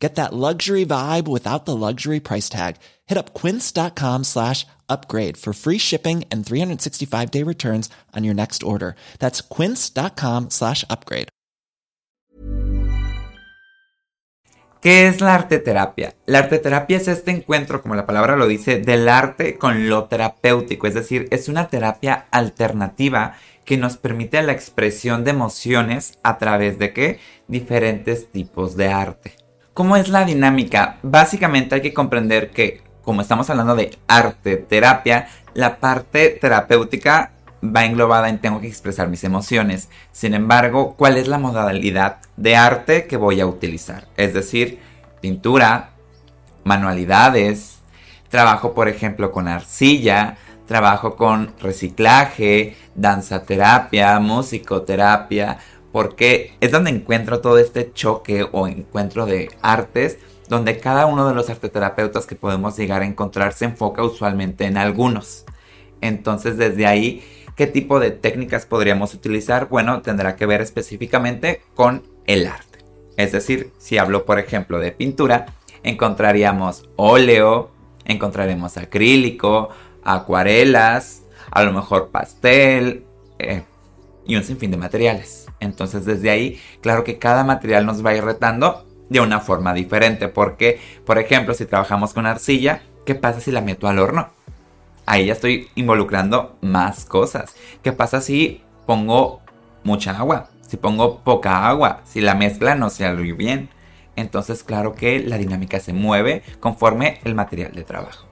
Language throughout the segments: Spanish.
Get that luxury vibe without the luxury price tag. Hit up quince.com slash upgrade for free shipping and 365 day returns on your next order. That's quince.com slash upgrade. ¿Qué es la arteterapia? La arteterapia es este encuentro, como la palabra lo dice, del arte con lo terapéutico, es decir, es una terapia alternativa que nos permite la expresión de emociones a través de qué? Diferentes tipos de arte. ¿Cómo es la dinámica? Básicamente hay que comprender que, como estamos hablando de arte, terapia, la parte terapéutica va englobada en tengo que expresar mis emociones. Sin embargo, ¿cuál es la modalidad de arte que voy a utilizar? Es decir, pintura, manualidades, trabajo por ejemplo con arcilla, trabajo con reciclaje, danza terapia, musicoterapia, porque es donde encuentro todo este choque o encuentro de artes donde cada uno de los arteterapeutas que podemos llegar a encontrar se enfoca usualmente en algunos. Entonces desde ahí ¿Qué tipo de técnicas podríamos utilizar? Bueno, tendrá que ver específicamente con el arte. Es decir, si hablo por ejemplo de pintura, encontraríamos óleo, encontraremos acrílico, acuarelas, a lo mejor pastel eh, y un sinfín de materiales. Entonces desde ahí, claro que cada material nos va a ir retando de una forma diferente. Porque, por ejemplo, si trabajamos con arcilla, ¿qué pasa si la meto al horno? ahí ya estoy involucrando más cosas. ¿Qué pasa si pongo mucha agua? Si pongo poca agua, si la mezcla no se sale bien. Entonces claro que la dinámica se mueve conforme el material de trabajo.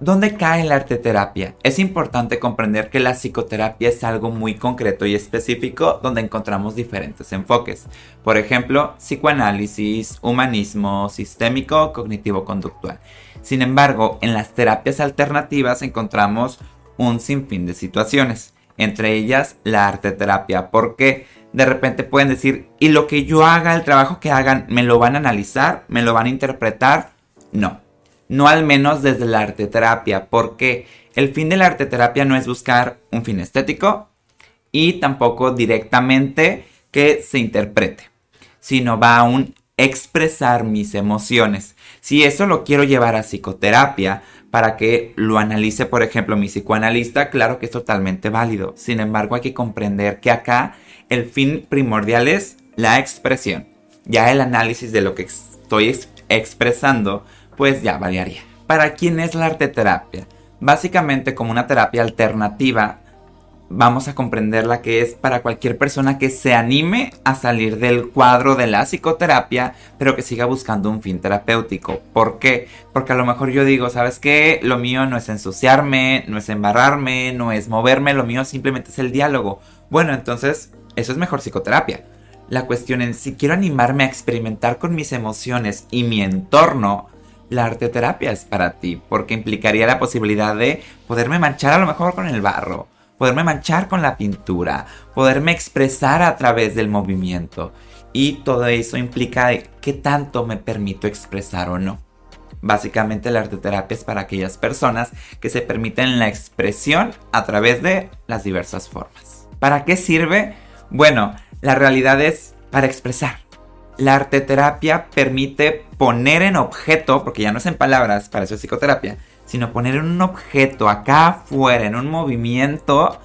¿Dónde cae la arteterapia? Es importante comprender que la psicoterapia es algo muy concreto y específico donde encontramos diferentes enfoques. Por ejemplo, psicoanálisis, humanismo, sistémico, cognitivo-conductual. Sin embargo, en las terapias alternativas encontramos un sinfín de situaciones, entre ellas la arteterapia, porque de repente pueden decir, y lo que yo haga, el trabajo que hagan, ¿me lo van a analizar? ¿Me lo van a interpretar? No, no al menos desde la arteterapia, porque el fin de la arteterapia no es buscar un fin estético y tampoco directamente que se interprete, sino va a un expresar mis emociones. Si eso lo quiero llevar a psicoterapia para que lo analice, por ejemplo, mi psicoanalista, claro que es totalmente válido. Sin embargo, hay que comprender que acá el fin primordial es la expresión. Ya el análisis de lo que estoy expresando, pues ya variaría. ¿Para quién es la arteterapia? Básicamente como una terapia alternativa vamos a comprender la que es para cualquier persona que se anime a salir del cuadro de la psicoterapia, pero que siga buscando un fin terapéutico. ¿Por qué? Porque a lo mejor yo digo, ¿sabes qué? Lo mío no es ensuciarme, no es embarrarme, no es moverme, lo mío simplemente es el diálogo. Bueno, entonces, eso es mejor psicoterapia. La cuestión es si quiero animarme a experimentar con mis emociones y mi entorno, la arteterapia es para ti, porque implicaría la posibilidad de poderme manchar a lo mejor con el barro, poderme manchar con la pintura, poderme expresar a través del movimiento. Y todo eso implica qué tanto me permito expresar o no. Básicamente la arteterapia es para aquellas personas que se permiten la expresión a través de las diversas formas. ¿Para qué sirve? Bueno, la realidad es para expresar. La arteterapia permite poner en objeto, porque ya no es en palabras, para eso es psicoterapia, sino poner en un objeto acá afuera, en un movimiento,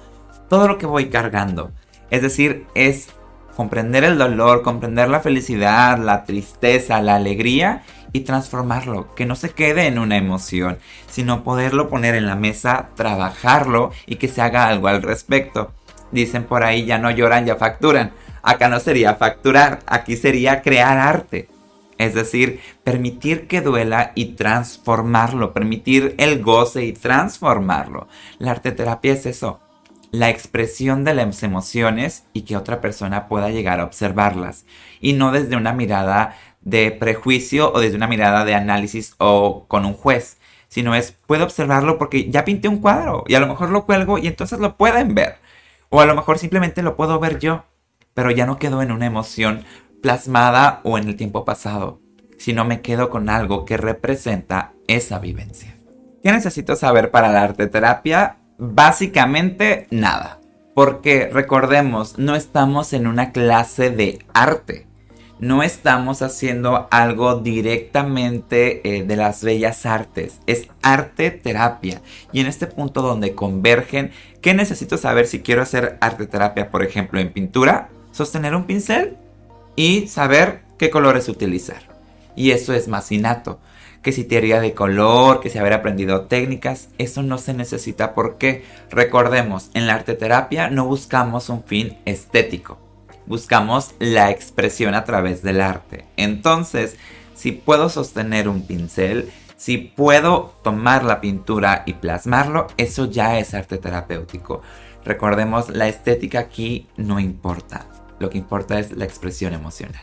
todo lo que voy cargando. Es decir, es comprender el dolor, comprender la felicidad, la tristeza, la alegría y transformarlo, que no se quede en una emoción, sino poderlo poner en la mesa, trabajarlo y que se haga algo al respecto. Dicen por ahí, ya no lloran, ya facturan. Acá no sería facturar, aquí sería crear arte. Es decir, permitir que duela y transformarlo, permitir el goce y transformarlo. La arteterapia es eso, la expresión de las emociones y que otra persona pueda llegar a observarlas. Y no desde una mirada de prejuicio o desde una mirada de análisis o con un juez, sino es, puedo observarlo porque ya pinté un cuadro y a lo mejor lo cuelgo y entonces lo pueden ver. O a lo mejor simplemente lo puedo ver yo, pero ya no quedo en una emoción plasmada o en el tiempo pasado, sino me quedo con algo que representa esa vivencia. ¿Qué necesito saber para la arte terapia? Básicamente nada. Porque recordemos, no estamos en una clase de arte. No estamos haciendo algo directamente eh, de las bellas artes. Es arte terapia. Y en este punto donde convergen, ¿qué necesito saber si quiero hacer arte terapia, por ejemplo, en pintura? Sostener un pincel y saber qué colores utilizar. Y eso es más innato que si teoría de color, que si haber aprendido técnicas, eso no se necesita porque, recordemos, en la arte terapia no buscamos un fin estético, buscamos la expresión a través del arte. Entonces, si puedo sostener un pincel, si puedo tomar la pintura y plasmarlo, eso ya es arte terapéutico. Recordemos, la estética aquí no importa, lo que importa es la expresión emocional.